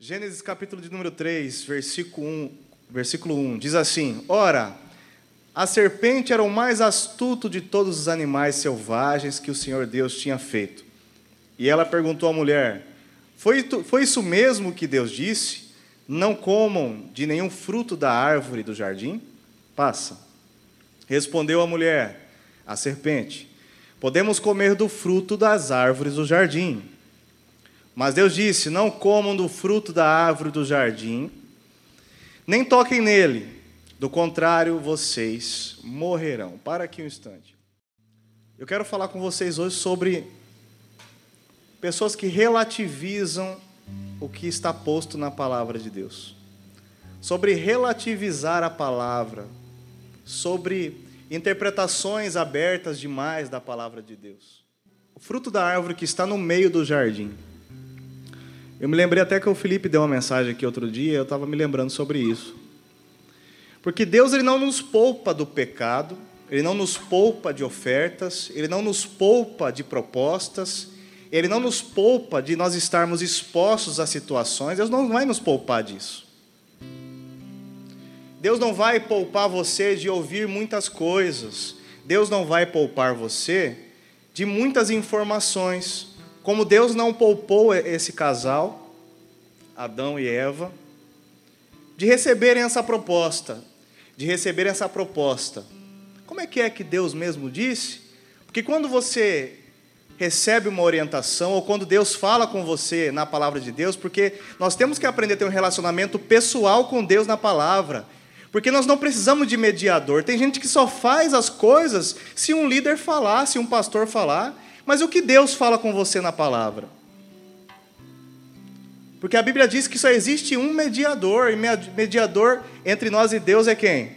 Gênesis capítulo de número 3, versículo 1, versículo 1 diz assim: Ora, a serpente era o mais astuto de todos os animais selvagens que o Senhor Deus tinha feito. E ela perguntou à mulher: Foi, foi isso mesmo que Deus disse? Não comam de nenhum fruto da árvore do jardim? Passa. Respondeu a mulher, a serpente: Podemos comer do fruto das árvores do jardim. Mas Deus disse: Não comam do fruto da árvore do jardim, nem toquem nele, do contrário, vocês morrerão. Para aqui um instante. Eu quero falar com vocês hoje sobre pessoas que relativizam o que está posto na palavra de Deus. Sobre relativizar a palavra, sobre interpretações abertas demais da palavra de Deus. O fruto da árvore que está no meio do jardim. Eu me lembrei até que o Felipe deu uma mensagem aqui outro dia, eu estava me lembrando sobre isso. Porque Deus ele não nos poupa do pecado, ele não nos poupa de ofertas, ele não nos poupa de propostas, ele não nos poupa de nós estarmos expostos a situações, Deus não vai nos poupar disso. Deus não vai poupar você de ouvir muitas coisas, Deus não vai poupar você de muitas informações, como Deus não poupou esse casal, Adão e Eva, de receberem essa proposta, de receberem essa proposta. Como é que é que Deus mesmo disse? Porque quando você recebe uma orientação, ou quando Deus fala com você na palavra de Deus, porque nós temos que aprender a ter um relacionamento pessoal com Deus na palavra. Porque nós não precisamos de mediador. Tem gente que só faz as coisas se um líder falar, se um pastor falar. Mas o que Deus fala com você na palavra? Porque a Bíblia diz que só existe um mediador, e mediador entre nós e Deus é quem?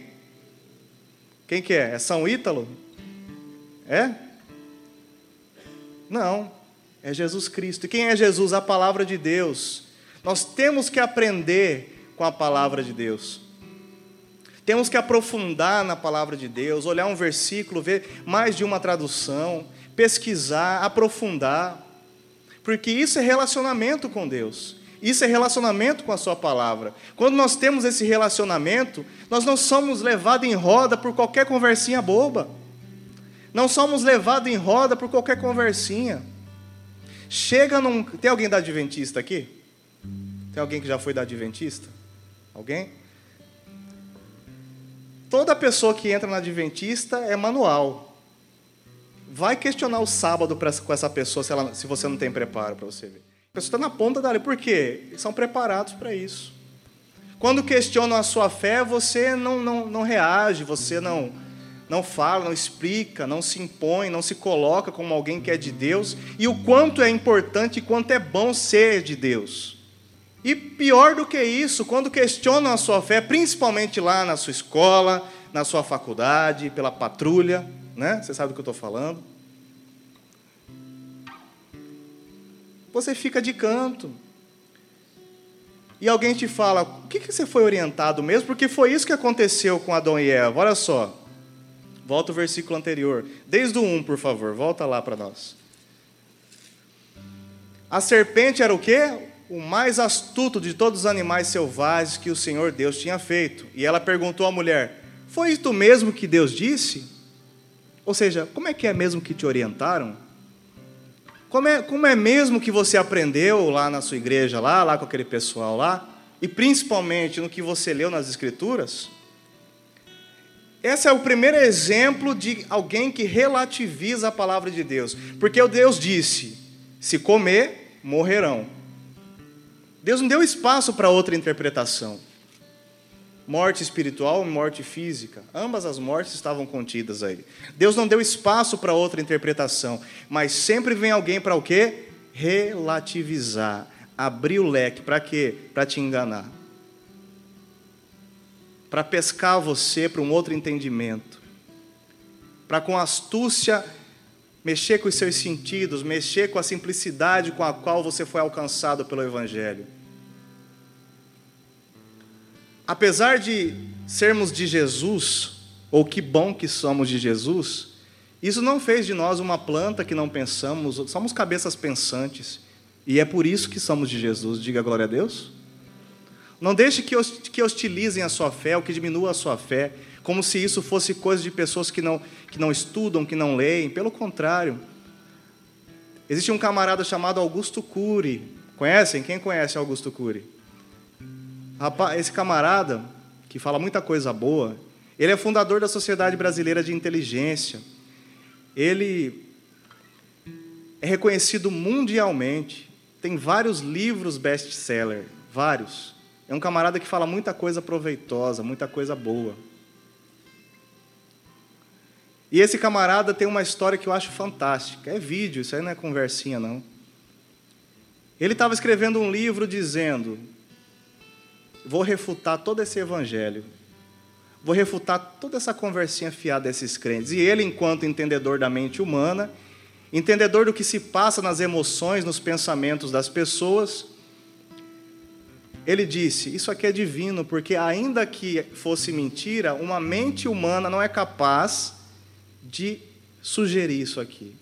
Quem que é? É São Ítalo? É? Não, é Jesus Cristo. E quem é Jesus? A palavra de Deus. Nós temos que aprender com a palavra de Deus. Temos que aprofundar na palavra de Deus, olhar um versículo, ver mais de uma tradução, pesquisar, aprofundar, porque isso é relacionamento com Deus. Isso é relacionamento com a Sua palavra. Quando nós temos esse relacionamento, nós não somos levados em roda por qualquer conversinha boba. Não somos levados em roda por qualquer conversinha. Chega num. Tem alguém da Adventista aqui? Tem alguém que já foi da Adventista? Alguém? Toda pessoa que entra na Adventista é manual. Vai questionar o sábado pra, com essa pessoa se, ela, se você não tem preparo para você ver. Pessoa está na ponta da área. Por quê? Eles são preparados para isso. Quando questionam a sua fé, você não, não, não reage, você não, não fala, não explica, não se impõe, não se coloca como alguém que é de Deus, e o quanto é importante e quanto é bom ser de Deus. E pior do que isso, quando questionam a sua fé, principalmente lá na sua escola, na sua faculdade, pela patrulha, né? Você sabe do que eu estou falando? Você fica de canto. E alguém te fala, o que, que você foi orientado mesmo? Porque foi isso que aconteceu com Adão e Eva. Olha só. Volta o versículo anterior. Desde o 1, por favor. Volta lá para nós. A serpente era o quê? O mais astuto de todos os animais selvagens que o Senhor Deus tinha feito. E ela perguntou à mulher: Foi isso mesmo que Deus disse? Ou seja, como é que é mesmo que te orientaram? Como é, como é mesmo que você aprendeu lá na sua igreja, lá, lá com aquele pessoal lá? E principalmente no que você leu nas Escrituras? Esse é o primeiro exemplo de alguém que relativiza a palavra de Deus. Porque o Deus disse: se comer, morrerão. Deus não deu espaço para outra interpretação morte espiritual e morte física. Ambas as mortes estavam contidas aí. Deus não deu espaço para outra interpretação, mas sempre vem alguém para o quê? Relativizar, abrir o leque para quê? Para te enganar. Para pescar você para um outro entendimento. Para com astúcia mexer com os seus sentidos, mexer com a simplicidade com a qual você foi alcançado pelo evangelho. Apesar de sermos de Jesus, ou que bom que somos de Jesus, isso não fez de nós uma planta que não pensamos, somos cabeças pensantes, e é por isso que somos de Jesus. Diga glória a Deus. Não deixe que hostilizem a sua fé ou que diminua a sua fé, como se isso fosse coisa de pessoas que não, que não estudam, que não leem. Pelo contrário. Existe um camarada chamado Augusto Cury. Conhecem? Quem conhece Augusto Cury? Esse camarada, que fala muita coisa boa, ele é fundador da Sociedade Brasileira de Inteligência. Ele é reconhecido mundialmente, tem vários livros best-seller, vários. É um camarada que fala muita coisa proveitosa, muita coisa boa. E esse camarada tem uma história que eu acho fantástica. É vídeo, isso aí não é conversinha, não. Ele estava escrevendo um livro dizendo: Vou refutar todo esse evangelho. Vou refutar toda essa conversinha fiada desses crentes. E ele, enquanto entendedor da mente humana, entendedor do que se passa nas emoções, nos pensamentos das pessoas, ele disse: Isso aqui é divino, porque ainda que fosse mentira, uma mente humana não é capaz de sugerir isso aqui.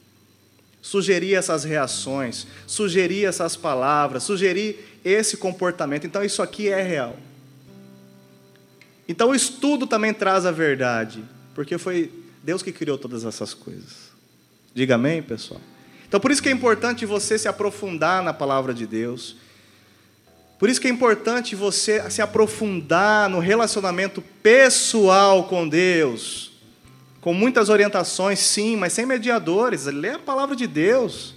Sugerir essas reações, sugerir essas palavras, sugerir esse comportamento. Então, isso aqui é real. Então, o estudo também traz a verdade, porque foi Deus que criou todas essas coisas. Diga amém, pessoal? Então, por isso que é importante você se aprofundar na palavra de Deus. Por isso que é importante você se aprofundar no relacionamento pessoal com Deus com muitas orientações, sim, mas sem mediadores. Lê a palavra de Deus.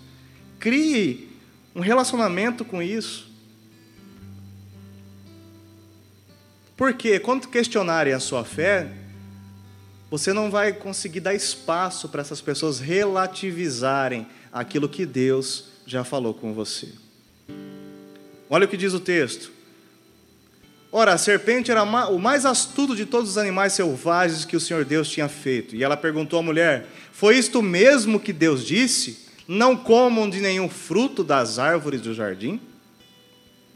Crie um relacionamento com isso. Porque quando questionarem a sua fé, você não vai conseguir dar espaço para essas pessoas relativizarem aquilo que Deus já falou com você. Olha o que diz o texto. Ora, a serpente era o mais astuto de todos os animais selvagens que o Senhor Deus tinha feito. E ela perguntou à mulher: Foi isto mesmo que Deus disse? Não comam de nenhum fruto das árvores do jardim?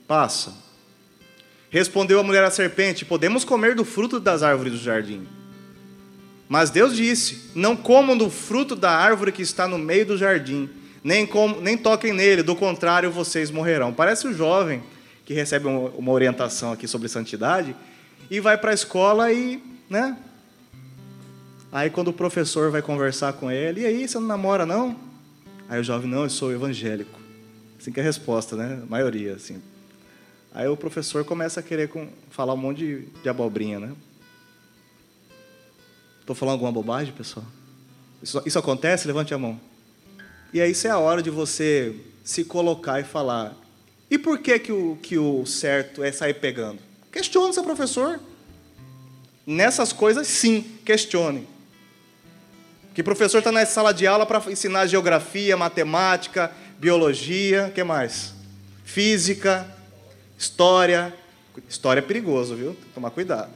Passa. Respondeu a mulher à serpente: Podemos comer do fruto das árvores do jardim. Mas Deus disse: Não comam do fruto da árvore que está no meio do jardim, nem, com, nem toquem nele, do contrário vocês morrerão. Parece o jovem que recebe uma orientação aqui sobre santidade e vai para a escola e, né? Aí quando o professor vai conversar com ele, e aí, você não namora não? Aí o jovem, não, eu sou evangélico. Assim que é a resposta, né? A maioria, assim. Aí o professor começa a querer com, falar um monte de, de abobrinha, né? Estou falando alguma bobagem, pessoal? Isso, isso acontece? Levante a mão. E aí isso é a hora de você se colocar e falar: e por que, que, o, que o certo é sair pegando? Questione seu professor. Nessas coisas, sim, questione. Que professor está na sala de aula para ensinar geografia, matemática, biologia, que mais? Física, história. História é perigoso, viu? Tomar cuidado.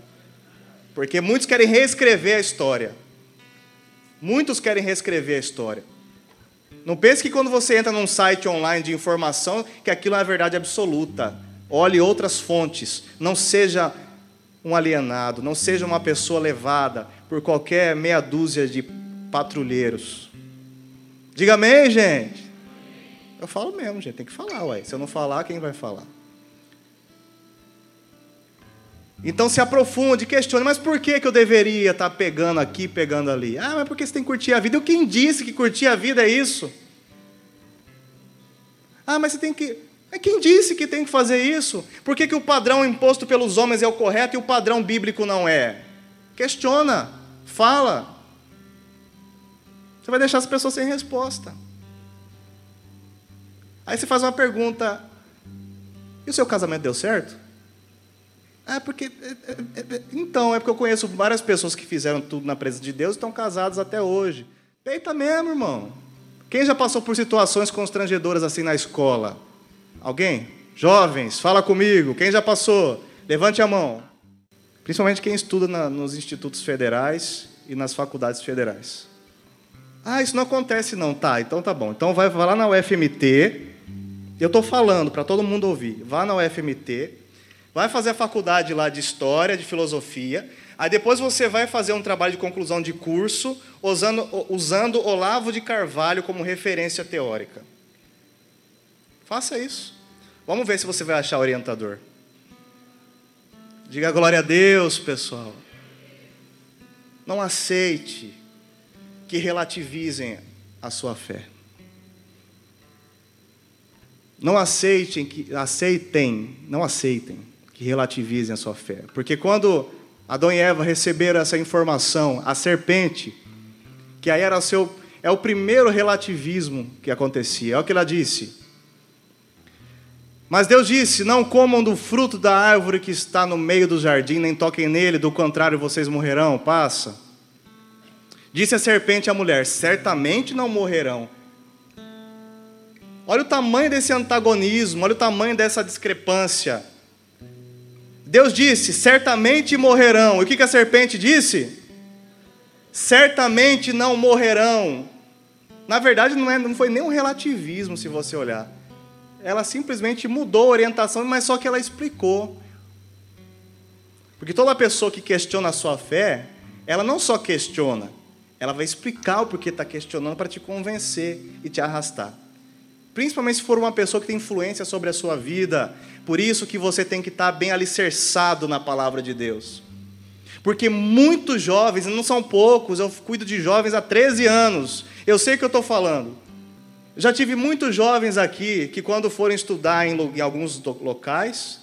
Porque muitos querem reescrever a história. Muitos querem reescrever a história. Não pense que quando você entra num site online de informação, que aquilo é a verdade absoluta. Olhe outras fontes. Não seja um alienado, não seja uma pessoa levada por qualquer meia dúzia de patrulheiros. Diga amém, gente. Eu falo mesmo, gente, tem que falar, ué. Se eu não falar, quem vai falar? Então se aprofunde, questione, mas por que, que eu deveria estar pegando aqui, pegando ali? Ah, mas porque você tem que curtir a vida. E quem disse que curtir a vida é isso? Ah, mas você tem que. É quem disse que tem que fazer isso? Por que, que o padrão imposto pelos homens é o correto e o padrão bíblico não é? Questiona, fala. Você vai deixar as pessoas sem resposta. Aí você faz uma pergunta: e o seu casamento deu certo? Ah, porque. É, é, é, então, é porque eu conheço várias pessoas que fizeram tudo na presença de Deus e estão casadas até hoje. Peita mesmo, irmão. Quem já passou por situações constrangedoras assim na escola? Alguém? Jovens, fala comigo. Quem já passou? Levante a mão. Principalmente quem estuda na, nos institutos federais e nas faculdades federais. Ah, isso não acontece não. Tá, então tá bom. Então vai, vai lá na UFMT. Eu estou falando para todo mundo ouvir. Vá na UFMT vai fazer a faculdade lá de História, de Filosofia, aí depois você vai fazer um trabalho de conclusão de curso usando, usando Olavo de Carvalho como referência teórica. Faça isso. Vamos ver se você vai achar orientador. Diga glória a Deus, pessoal. Não aceite que relativizem a sua fé. Não aceitem que aceitem, não aceitem que relativizem a sua fé, porque quando Adão e Eva receberam essa informação, a serpente, que aí era seu é o primeiro relativismo que acontecia. É o que ela disse. Mas Deus disse: Não comam do fruto da árvore que está no meio do jardim, nem toquem nele, do contrário vocês morrerão. Passa. Disse a serpente à mulher: Certamente não morrerão. Olha o tamanho desse antagonismo, olha o tamanho dessa discrepância. Deus disse: Certamente morrerão. E o que a serpente disse? Certamente não morrerão. Na verdade, não, é, não foi nem um relativismo, se você olhar ela simplesmente mudou a orientação, mas só que ela explicou. Porque toda pessoa que questiona a sua fé, ela não só questiona, ela vai explicar o porquê está questionando para te convencer e te arrastar. Principalmente se for uma pessoa que tem influência sobre a sua vida. Por isso que você tem que estar bem alicerçado na palavra de Deus. Porque muitos jovens, não são poucos, eu cuido de jovens há 13 anos. Eu sei o que eu estou falando. Já tive muitos jovens aqui que, quando forem estudar em, em alguns locais,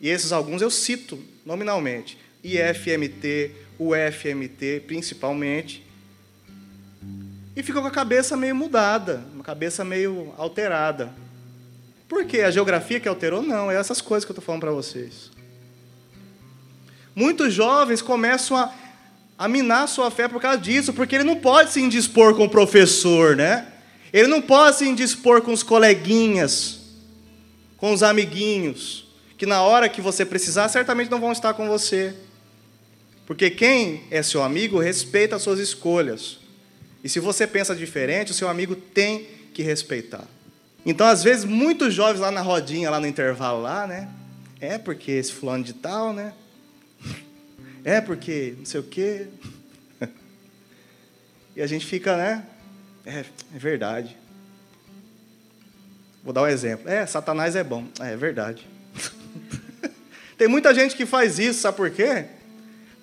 e esses alguns eu cito nominalmente, IFMT, UFMT principalmente, e ficam com a cabeça meio mudada, uma cabeça meio alterada. Por quê? A geografia que alterou? Não, é essas coisas que eu estou falando para vocês. Muitos jovens começam a, a minar sua fé por causa disso, porque ele não pode se indispor com o professor, né? Ele não pode se indispor com os coleguinhas, com os amiguinhos, que na hora que você precisar, certamente não vão estar com você. Porque quem é seu amigo respeita as suas escolhas. E se você pensa diferente, o seu amigo tem que respeitar. Então, às vezes, muitos jovens lá na rodinha, lá no intervalo, lá, né? É porque esse fulano de tal, né? É porque não sei o quê. E a gente fica, né? É, é verdade. Vou dar um exemplo. É, Satanás é bom. É, é verdade. Tem muita gente que faz isso, sabe por quê?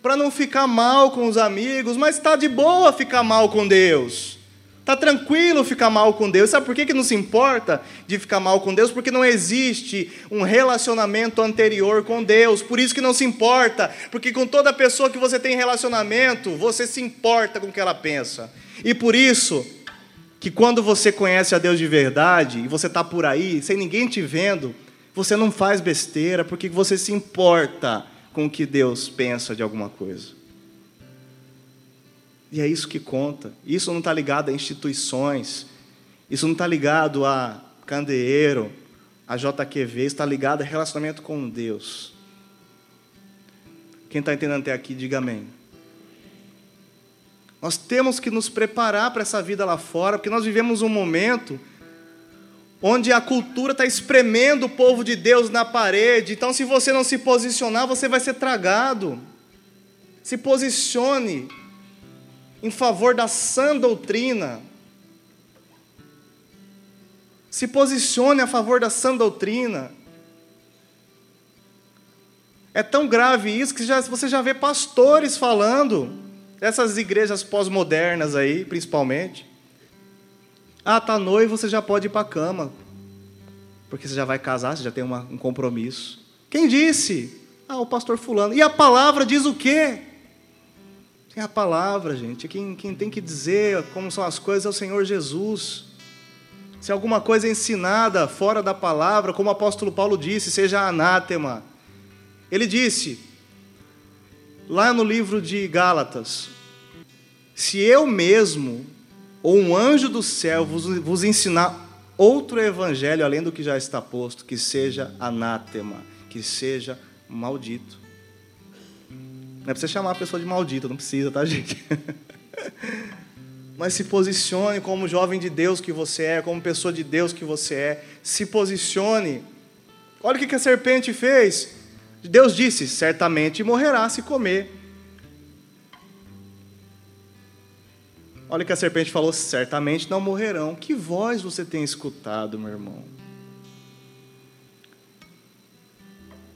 Para não ficar mal com os amigos, mas está de boa ficar mal com Deus. Está tranquilo ficar mal com Deus. Sabe por que, que não se importa de ficar mal com Deus? Porque não existe um relacionamento anterior com Deus. Por isso que não se importa. Porque com toda pessoa que você tem relacionamento, você se importa com o que ela pensa. E por isso, que quando você conhece a Deus de verdade e você está por aí, sem ninguém te vendo, você não faz besteira porque você se importa com o que Deus pensa de alguma coisa. E é isso que conta. Isso não está ligado a instituições, isso não está ligado a candeeiro, a JQV, está ligado a relacionamento com Deus. Quem está entendendo até aqui, diga amém. Nós temos que nos preparar para essa vida lá fora, porque nós vivemos um momento onde a cultura está espremendo o povo de Deus na parede. Então, se você não se posicionar, você vai ser tragado. Se posicione em favor da sã doutrina. Se posicione a favor da sã doutrina. É tão grave isso que já, você já vê pastores falando Essas igrejas pós-modernas aí, principalmente. Ah, tá noivo, você já pode ir para a cama. Porque você já vai casar, você já tem uma, um compromisso. Quem disse? Ah, o pastor fulano. E a palavra diz o quê? É a palavra, gente. Quem, quem tem que dizer como são as coisas é o Senhor Jesus. Se alguma coisa é ensinada fora da palavra, como o apóstolo Paulo disse, seja anátema. Ele disse: lá no livro de Gálatas: Se eu mesmo, ou um anjo do céu, vos, vos ensinar outro evangelho além do que já está posto, que seja anátema, que seja maldito. Não é para você chamar a pessoa de maldita, não precisa, tá, gente? Mas se posicione como jovem de Deus que você é, como pessoa de Deus que você é. Se posicione. Olha o que a serpente fez. Deus disse: certamente morrerá se comer. Olha que a serpente falou: certamente não morrerão. Que voz você tem escutado, meu irmão?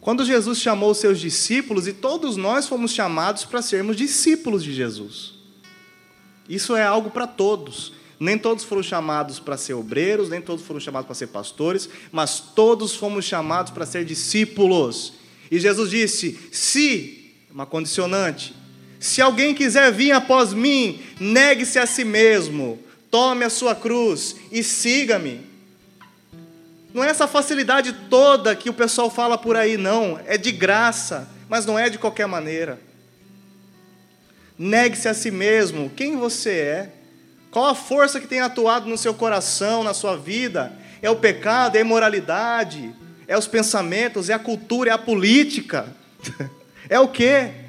Quando Jesus chamou os seus discípulos, e todos nós fomos chamados para sermos discípulos de Jesus. Isso é algo para todos. Nem todos foram chamados para ser obreiros, nem todos foram chamados para ser pastores, mas todos fomos chamados para ser discípulos. E Jesus disse: se, uma condicionante, se alguém quiser vir após mim, negue-se a si mesmo, tome a sua cruz e siga-me. Não é essa facilidade toda que o pessoal fala por aí, não. É de graça, mas não é de qualquer maneira. Negue-se a si mesmo. Quem você é? Qual a força que tem atuado no seu coração, na sua vida? É o pecado, é a imoralidade, é os pensamentos, é a cultura, é a política. é o quê?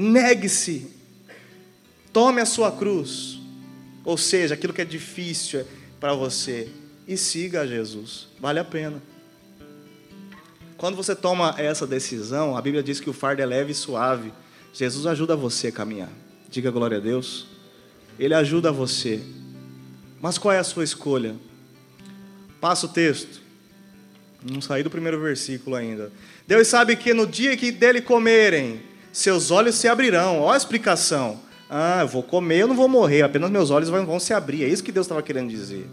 Negue-se. Tome a sua cruz. Ou seja, aquilo que é difícil para você. E siga Jesus. Vale a pena. Quando você toma essa decisão, a Bíblia diz que o fardo é leve e suave. Jesus ajuda você a caminhar. Diga glória a Deus. Ele ajuda você. Mas qual é a sua escolha? Passa o texto. Não saí do primeiro versículo ainda. Deus sabe que no dia que dele comerem, seus olhos se abrirão. Olha a explicação. Ah, eu vou comer, eu não vou morrer, apenas meus olhos vão, vão se abrir. É isso que Deus estava querendo dizer.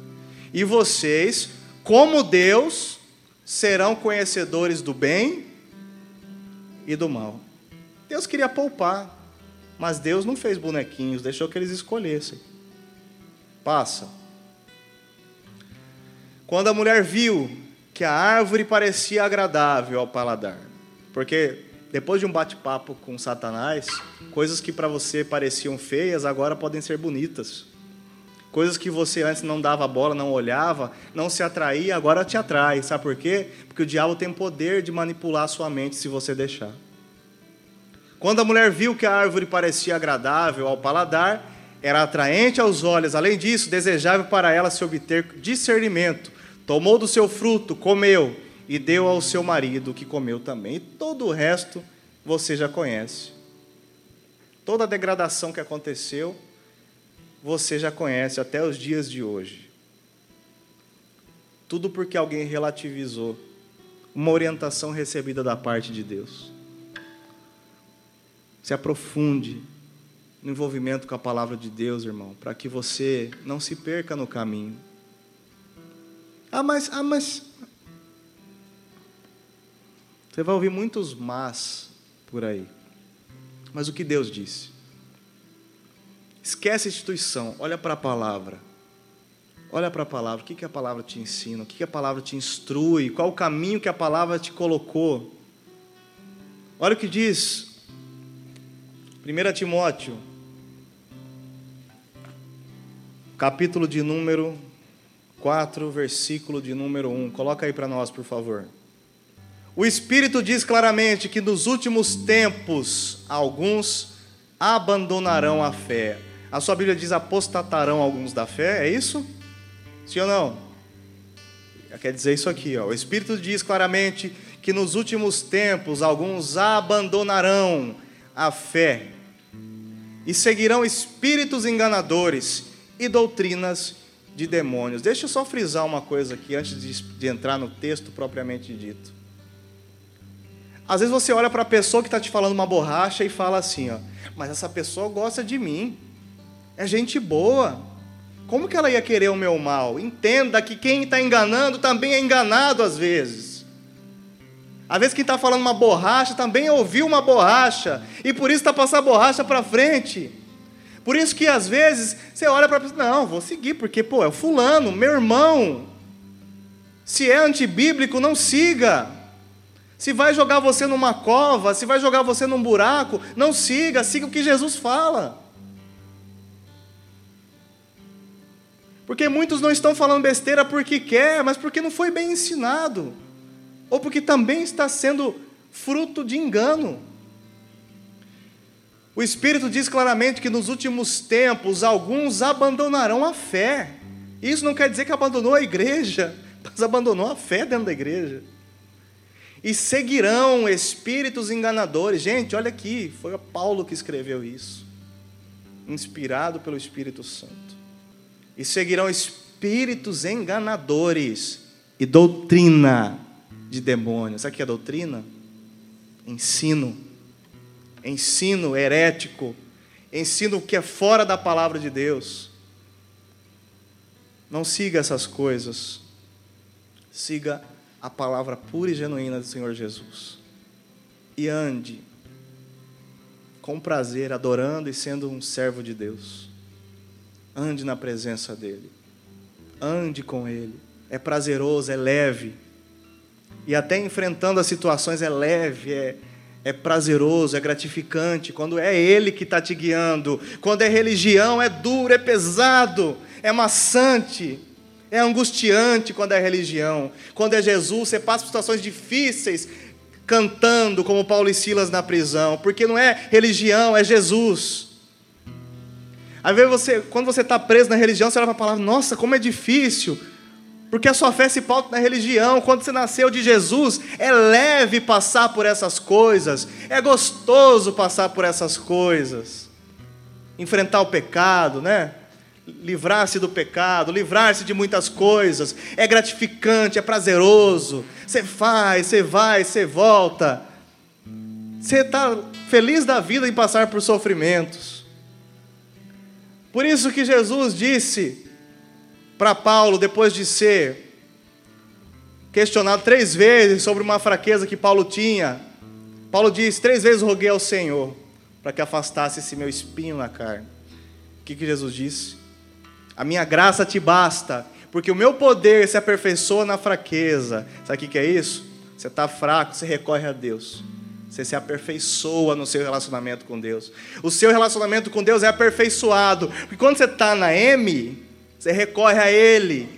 E vocês, como Deus, serão conhecedores do bem e do mal. Deus queria poupar, mas Deus não fez bonequinhos, deixou que eles escolhessem. Passa. Quando a mulher viu que a árvore parecia agradável ao paladar, porque depois de um bate-papo com Satanás, coisas que para você pareciam feias agora podem ser bonitas. Coisas que você antes não dava bola, não olhava, não se atraía, agora te atrai. Sabe por quê? Porque o diabo tem poder de manipular a sua mente se você deixar. Quando a mulher viu que a árvore parecia agradável ao paladar, era atraente aos olhos, além disso, desejável para ela se obter discernimento, tomou do seu fruto, comeu e deu ao seu marido, que comeu também. E todo o resto você já conhece. Toda a degradação que aconteceu, você já conhece até os dias de hoje. Tudo porque alguém relativizou uma orientação recebida da parte de Deus se aprofunde no envolvimento com a palavra de Deus, irmão, para que você não se perca no caminho. Ah, mas, ah, mas. Você vai ouvir muitos mas por aí. Mas o que Deus disse? Esquece a instituição, olha para a palavra. Olha para a palavra, o que, que a palavra te ensina, o que, que a palavra te instrui, qual o caminho que a palavra te colocou. Olha o que diz 1 Timóteo, capítulo de número 4, versículo de número 1. Coloca aí para nós, por favor. O Espírito diz claramente que nos últimos tempos alguns abandonarão a fé. A sua Bíblia diz apostatarão alguns da fé, é isso? Sim ou não? Quer dizer isso aqui, ó. O Espírito diz claramente que nos últimos tempos alguns abandonarão a fé e seguirão espíritos enganadores e doutrinas de demônios. Deixa eu só frisar uma coisa aqui antes de, de entrar no texto propriamente dito. Às vezes você olha para a pessoa que está te falando uma borracha e fala assim, ó, mas essa pessoa gosta de mim, é gente boa. Como que ela ia querer o meu mal? Entenda que quem está enganando também é enganado às vezes. Às vezes quem está falando uma borracha também ouviu uma borracha e por isso está passando a borracha para frente. Por isso que às vezes você olha para a pessoa, não, vou seguir, porque pô, é o fulano, meu irmão. Se é antibíblico, não siga. Se vai jogar você numa cova, se vai jogar você num buraco, não siga, siga o que Jesus fala. Porque muitos não estão falando besteira porque quer, mas porque não foi bem ensinado ou porque também está sendo fruto de engano. O Espírito diz claramente que nos últimos tempos alguns abandonarão a fé. Isso não quer dizer que abandonou a igreja, mas abandonou a fé dentro da igreja. E seguirão espíritos enganadores. Gente, olha aqui, foi Paulo que escreveu isso, inspirado pelo Espírito Santo. E seguirão espíritos enganadores e doutrina de demônio. Sabe o que é doutrina? Ensino. Ensino herético. Ensino que é fora da palavra de Deus. Não siga essas coisas. Siga a palavra pura e genuína do Senhor Jesus. E ande com prazer, adorando e sendo um servo de Deus. Ande na presença dEle. Ande com Ele. É prazeroso, é leve. E até enfrentando as situações é leve, é, é prazeroso, é gratificante. Quando é Ele que está te guiando. Quando é religião, é duro, é pesado, é maçante. É angustiante quando é religião. Quando é Jesus, você passa por situações difíceis, cantando como Paulo e Silas na prisão, porque não é religião, é Jesus. Às vezes você, quando você está preso na religião, você olha para a palavra, nossa, como é difícil. Porque a sua fé se pauta na religião. Quando você nasceu de Jesus, é leve passar por essas coisas, é gostoso passar por essas coisas. Enfrentar o pecado, né? Livrar-se do pecado, livrar-se de muitas coisas, é gratificante, é prazeroso. Você faz, você vai, você volta. Você está feliz da vida em passar por sofrimentos. Por isso que Jesus disse para Paulo, depois de ser questionado três vezes sobre uma fraqueza que Paulo tinha, Paulo disse: Três vezes roguei ao Senhor para que afastasse esse meu espinho na carne. O que, que Jesus disse? A minha graça te basta, porque o meu poder se aperfeiçoa na fraqueza. Sabe o que é isso? Você está fraco, você recorre a Deus. Você se aperfeiçoa no seu relacionamento com Deus. O seu relacionamento com Deus é aperfeiçoado. Porque quando você está na M, você recorre a Ele.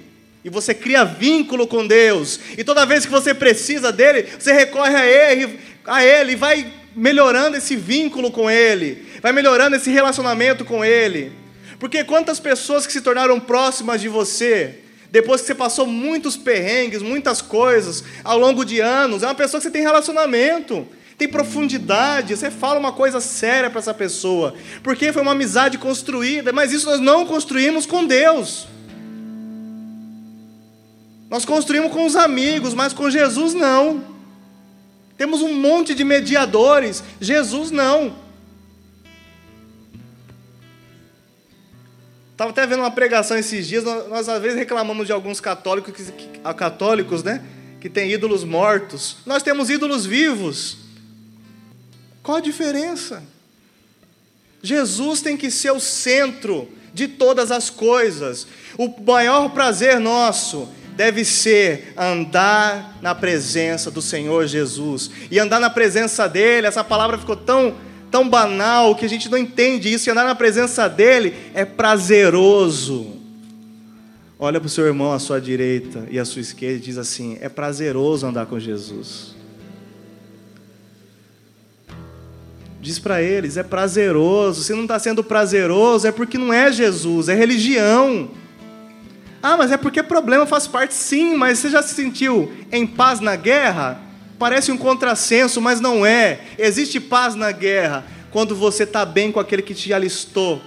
E você cria vínculo com Deus. E toda vez que você precisa dele, você recorre a Ele, a Ele e vai melhorando esse vínculo com Ele. Vai melhorando esse relacionamento com Ele. Porque quantas pessoas que se tornaram próximas de você, depois que você passou muitos perrengues, muitas coisas, ao longo de anos, é uma pessoa que você tem relacionamento, tem profundidade, você fala uma coisa séria para essa pessoa, porque foi uma amizade construída, mas isso nós não construímos com Deus. Nós construímos com os amigos, mas com Jesus não. Temos um monte de mediadores, Jesus não. Estava até vendo uma pregação esses dias, nós, às vezes reclamamos de alguns católicos, que, que, católicos, né? Que tem ídolos mortos. Nós temos ídolos vivos. Qual a diferença? Jesus tem que ser o centro de todas as coisas. O maior prazer nosso deve ser andar na presença do Senhor Jesus. E andar na presença dele, essa palavra ficou tão tão banal que a gente não entende isso, e andar na presença dele é prazeroso. Olha para o seu irmão à sua direita e à sua esquerda e diz assim: é prazeroso andar com Jesus. Diz para eles: é prazeroso. Se não está sendo prazeroso, é porque não é Jesus, é religião. Ah, mas é porque problema faz parte, sim, mas você já se sentiu em paz na guerra? Parece um contrassenso, mas não é. Existe paz na guerra quando você está bem com aquele que te alistou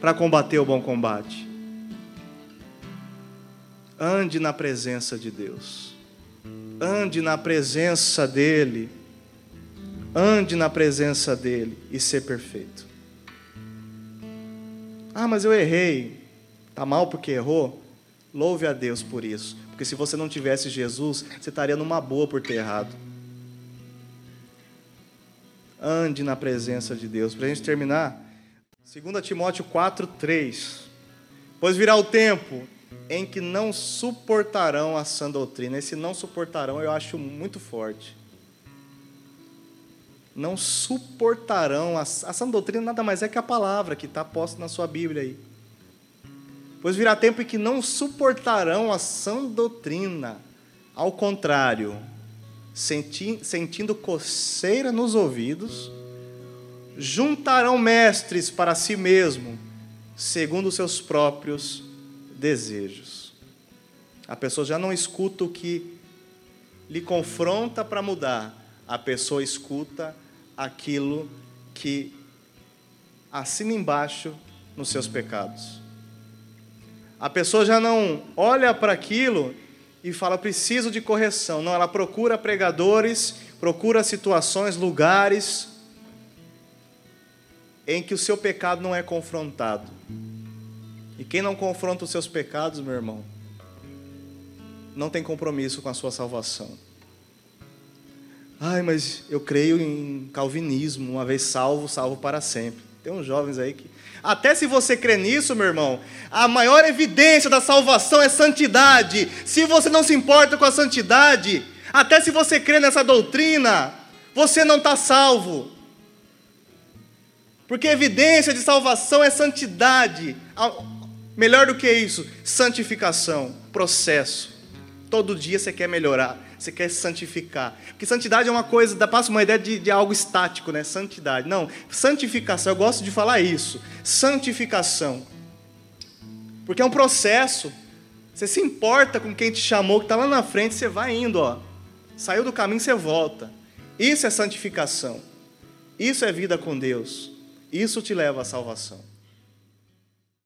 para combater o bom combate. Ande na presença de Deus. Ande na presença dEle. Ande na presença dEle e ser perfeito. Ah, mas eu errei. Está mal porque errou? Louve a Deus por isso. Porque se você não tivesse Jesus, você estaria numa boa por ter errado. Ande na presença de Deus. Para a gente terminar, 2 Timóteo 4, 3. Pois virá o tempo em que não suportarão a sã doutrina. Esse não suportarão eu acho muito forte. Não suportarão. A, a sã doutrina nada mais é que a palavra que está posta na sua Bíblia aí. Pois virá tempo em que não suportarão a sã doutrina. Ao contrário, senti, sentindo coceira nos ouvidos, juntarão mestres para si mesmo, segundo os seus próprios desejos. A pessoa já não escuta o que lhe confronta para mudar, a pessoa escuta aquilo que assina embaixo nos seus pecados. A pessoa já não olha para aquilo e fala: preciso de correção. Não, ela procura pregadores, procura situações, lugares em que o seu pecado não é confrontado. E quem não confronta os seus pecados, meu irmão, não tem compromisso com a sua salvação. Ai, mas eu creio em calvinismo, uma vez salvo, salvo para sempre. Tem uns jovens aí que. Até se você crê nisso, meu irmão, a maior evidência da salvação é santidade. Se você não se importa com a santidade, até se você crê nessa doutrina, você não está salvo. Porque evidência de salvação é santidade. Melhor do que isso, santificação, processo. Todo dia você quer melhorar, você quer santificar. Porque santidade é uma coisa, dá passa uma ideia de, de algo estático, né? Santidade. Não, santificação, eu gosto de falar isso. Santificação. Porque é um processo. Você se importa com quem te chamou, que está lá na frente, você vai indo, ó. Saiu do caminho, você volta. Isso é santificação. Isso é vida com Deus. Isso te leva à salvação.